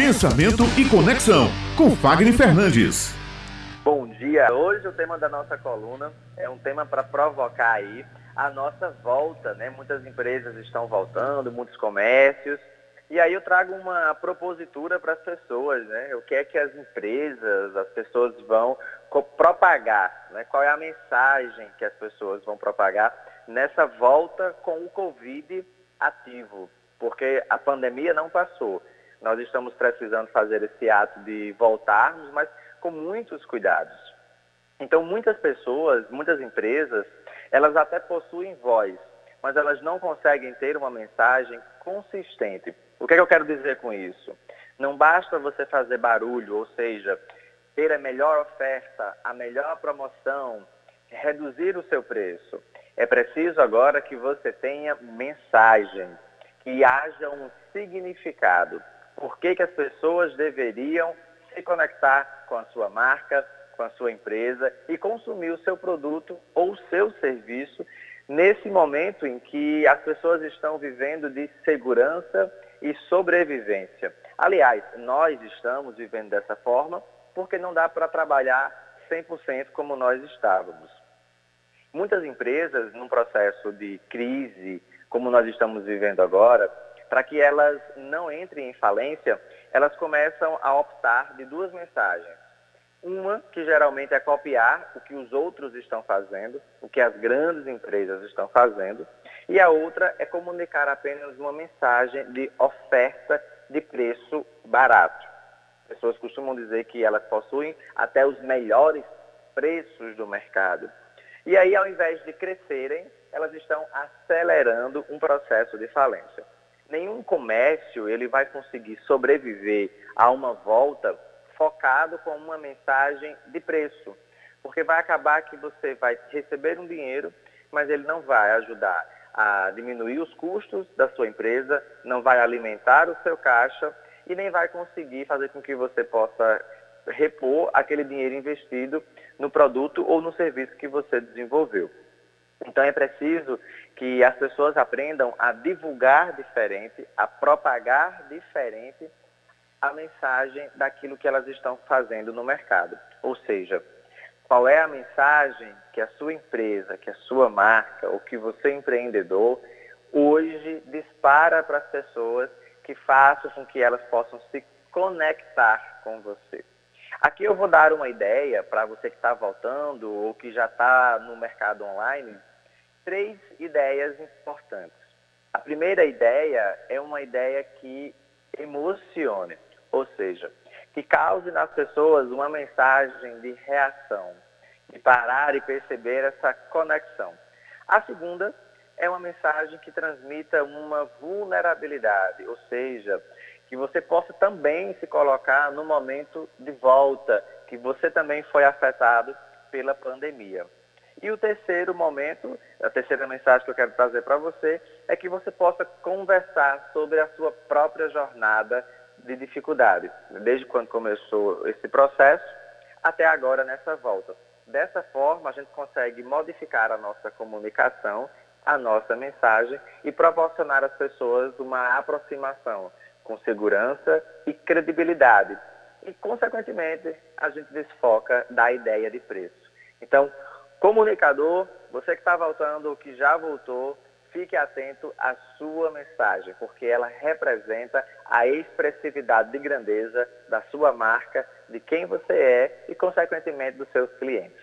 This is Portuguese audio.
Pensamento e Conexão, com Fagner Fernandes. Bom dia. Hoje o tema da nossa coluna é um tema para provocar aí a nossa volta, né? Muitas empresas estão voltando, muitos comércios. E aí eu trago uma propositura para as pessoas, né? O que é que as empresas, as pessoas vão propagar, né? Qual é a mensagem que as pessoas vão propagar nessa volta com o Covid ativo? Porque a pandemia não passou. Nós estamos precisando fazer esse ato de voltarmos, mas com muitos cuidados. Então, muitas pessoas, muitas empresas, elas até possuem voz, mas elas não conseguem ter uma mensagem consistente. O que, é que eu quero dizer com isso? Não basta você fazer barulho, ou seja, ter a melhor oferta, a melhor promoção, reduzir o seu preço. É preciso agora que você tenha mensagem, que haja um significado por que, que as pessoas deveriam se conectar com a sua marca, com a sua empresa e consumir o seu produto ou o seu serviço nesse momento em que as pessoas estão vivendo de segurança e sobrevivência. Aliás, nós estamos vivendo dessa forma porque não dá para trabalhar 100% como nós estávamos. Muitas empresas, num processo de crise, como nós estamos vivendo agora, para que elas não entrem em falência, elas começam a optar de duas mensagens. Uma, que geralmente é copiar o que os outros estão fazendo, o que as grandes empresas estão fazendo, e a outra é comunicar apenas uma mensagem de oferta de preço barato. Pessoas costumam dizer que elas possuem até os melhores preços do mercado. E aí, ao invés de crescerem, elas estão acelerando um processo de falência nenhum comércio ele vai conseguir sobreviver a uma volta focado com uma mensagem de preço, porque vai acabar que você vai receber um dinheiro, mas ele não vai ajudar a diminuir os custos da sua empresa, não vai alimentar o seu caixa e nem vai conseguir fazer com que você possa repor aquele dinheiro investido no produto ou no serviço que você desenvolveu. Então é preciso que as pessoas aprendam a divulgar diferente, a propagar diferente a mensagem daquilo que elas estão fazendo no mercado. Ou seja, qual é a mensagem que a sua empresa, que a sua marca, ou que você empreendedor hoje dispara para as pessoas que façam com que elas possam se conectar com você. Aqui eu vou dar uma ideia para você que está voltando ou que já está no mercado online três ideias importantes. A primeira ideia é uma ideia que emocione, ou seja, que cause nas pessoas uma mensagem de reação, de parar e perceber essa conexão. A segunda é uma mensagem que transmita uma vulnerabilidade, ou seja, que você possa também se colocar no momento de volta, que você também foi afetado pela pandemia. E o terceiro momento, a terceira mensagem que eu quero trazer para você, é que você possa conversar sobre a sua própria jornada de dificuldade, desde quando começou esse processo até agora nessa volta. Dessa forma, a gente consegue modificar a nossa comunicação, a nossa mensagem e proporcionar às pessoas uma aproximação com segurança e credibilidade. E, consequentemente, a gente desfoca da ideia de preço. Então, Comunicador, você que está voltando ou que já voltou, fique atento à sua mensagem, porque ela representa a expressividade de grandeza da sua marca, de quem você é e, consequentemente, dos seus clientes.